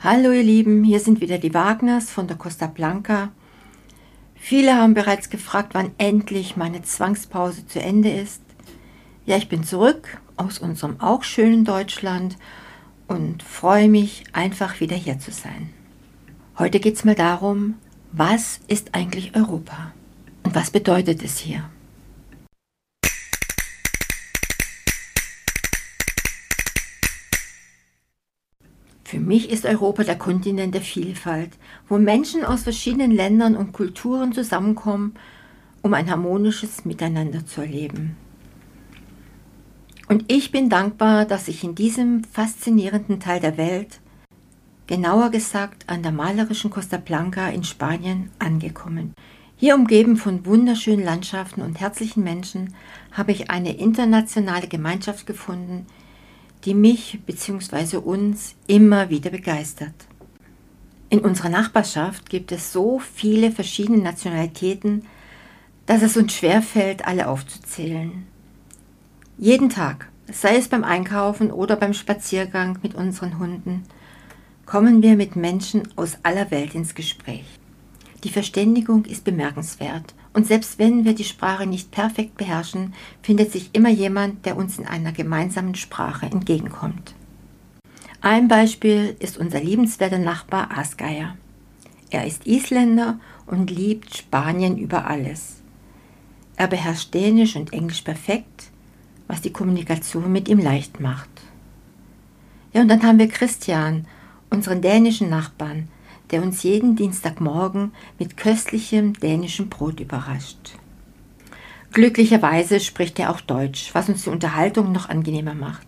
Hallo ihr Lieben, hier sind wieder die Wagners von der Costa Blanca. Viele haben bereits gefragt, wann endlich meine Zwangspause zu Ende ist. Ja, ich bin zurück aus unserem auch schönen Deutschland und freue mich einfach wieder hier zu sein. Heute geht es mal darum, was ist eigentlich Europa und was bedeutet es hier? Für mich ist Europa der Kontinent der Vielfalt, wo Menschen aus verschiedenen Ländern und Kulturen zusammenkommen, um ein harmonisches Miteinander zu erleben. Und ich bin dankbar, dass ich in diesem faszinierenden Teil der Welt, genauer gesagt an der malerischen Costa Blanca in Spanien, angekommen. Hier umgeben von wunderschönen Landschaften und herzlichen Menschen habe ich eine internationale Gemeinschaft gefunden, die mich bzw. uns immer wieder begeistert. In unserer Nachbarschaft gibt es so viele verschiedene Nationalitäten, dass es uns schwerfällt, alle aufzuzählen. Jeden Tag, sei es beim Einkaufen oder beim Spaziergang mit unseren Hunden, kommen wir mit Menschen aus aller Welt ins Gespräch. Die Verständigung ist bemerkenswert und selbst wenn wir die Sprache nicht perfekt beherrschen, findet sich immer jemand, der uns in einer gemeinsamen Sprache entgegenkommt. Ein Beispiel ist unser liebenswerter Nachbar Asgeier. Er ist Isländer und liebt Spanien über alles. Er beherrscht Dänisch und Englisch perfekt, was die Kommunikation mit ihm leicht macht. Ja, und dann haben wir Christian, unseren dänischen Nachbarn, der uns jeden Dienstagmorgen mit köstlichem dänischem Brot überrascht. Glücklicherweise spricht er auch Deutsch, was uns die Unterhaltung noch angenehmer macht.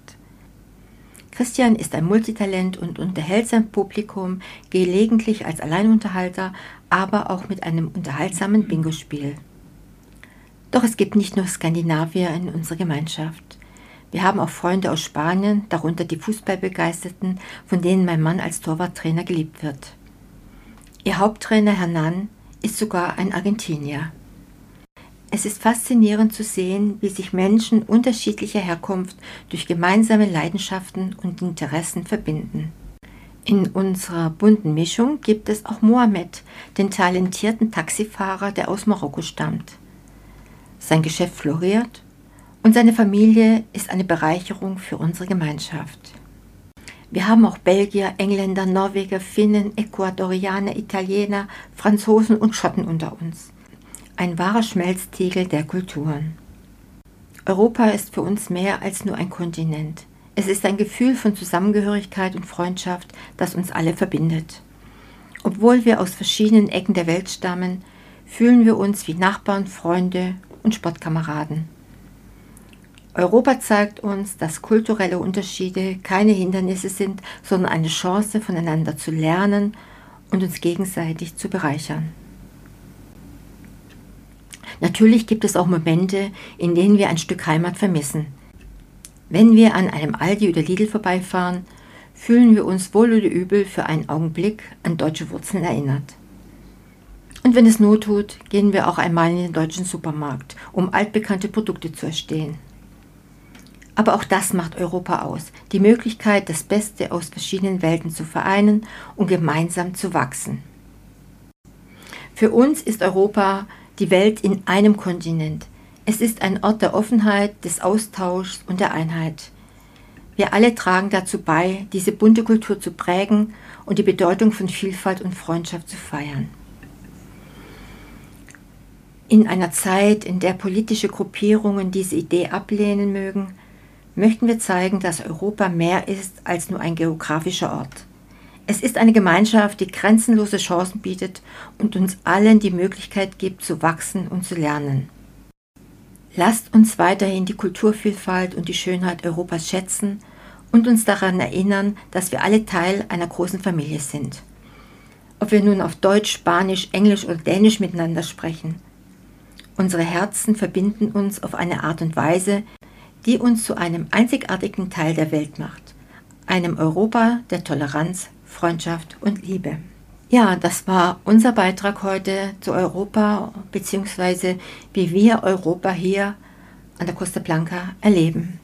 Christian ist ein Multitalent und unterhält sein Publikum gelegentlich als Alleinunterhalter, aber auch mit einem unterhaltsamen Bingo-Spiel. Doch es gibt nicht nur Skandinavier in unserer Gemeinschaft. Wir haben auch Freunde aus Spanien, darunter die Fußballbegeisterten, von denen mein Mann als Torwarttrainer geliebt wird. Ihr Haupttrainer Hernan ist sogar ein Argentinier. Es ist faszinierend zu sehen, wie sich Menschen unterschiedlicher Herkunft durch gemeinsame Leidenschaften und Interessen verbinden. In unserer bunten Mischung gibt es auch Mohamed, den talentierten Taxifahrer, der aus Marokko stammt. Sein Geschäft floriert und seine Familie ist eine Bereicherung für unsere Gemeinschaft. Wir haben auch Belgier, Engländer, Norweger, Finnen, Ecuadorianer, Italiener, Franzosen und Schotten unter uns. Ein wahrer Schmelztiegel der Kulturen. Europa ist für uns mehr als nur ein Kontinent. Es ist ein Gefühl von Zusammengehörigkeit und Freundschaft, das uns alle verbindet. Obwohl wir aus verschiedenen Ecken der Welt stammen, fühlen wir uns wie Nachbarn, Freunde und Sportkameraden. Europa zeigt uns, dass kulturelle Unterschiede keine Hindernisse sind, sondern eine Chance, voneinander zu lernen und uns gegenseitig zu bereichern. Natürlich gibt es auch Momente, in denen wir ein Stück Heimat vermissen. Wenn wir an einem Aldi oder Lidl vorbeifahren, fühlen wir uns wohl oder übel für einen Augenblick an deutsche Wurzeln erinnert. Und wenn es Not tut, gehen wir auch einmal in den deutschen Supermarkt, um altbekannte Produkte zu erstehen. Aber auch das macht Europa aus, die Möglichkeit, das Beste aus verschiedenen Welten zu vereinen und gemeinsam zu wachsen. Für uns ist Europa die Welt in einem Kontinent. Es ist ein Ort der Offenheit, des Austauschs und der Einheit. Wir alle tragen dazu bei, diese bunte Kultur zu prägen und die Bedeutung von Vielfalt und Freundschaft zu feiern. In einer Zeit, in der politische Gruppierungen diese Idee ablehnen mögen, möchten wir zeigen, dass Europa mehr ist als nur ein geografischer Ort. Es ist eine Gemeinschaft, die grenzenlose Chancen bietet und uns allen die Möglichkeit gibt, zu wachsen und zu lernen. Lasst uns weiterhin die Kulturvielfalt und die Schönheit Europas schätzen und uns daran erinnern, dass wir alle Teil einer großen Familie sind. Ob wir nun auf Deutsch, Spanisch, Englisch oder Dänisch miteinander sprechen. Unsere Herzen verbinden uns auf eine Art und Weise, die uns zu einem einzigartigen Teil der Welt macht, einem Europa der Toleranz, Freundschaft und Liebe. Ja, das war unser Beitrag heute zu Europa bzw. wie wir Europa hier an der Costa Blanca erleben.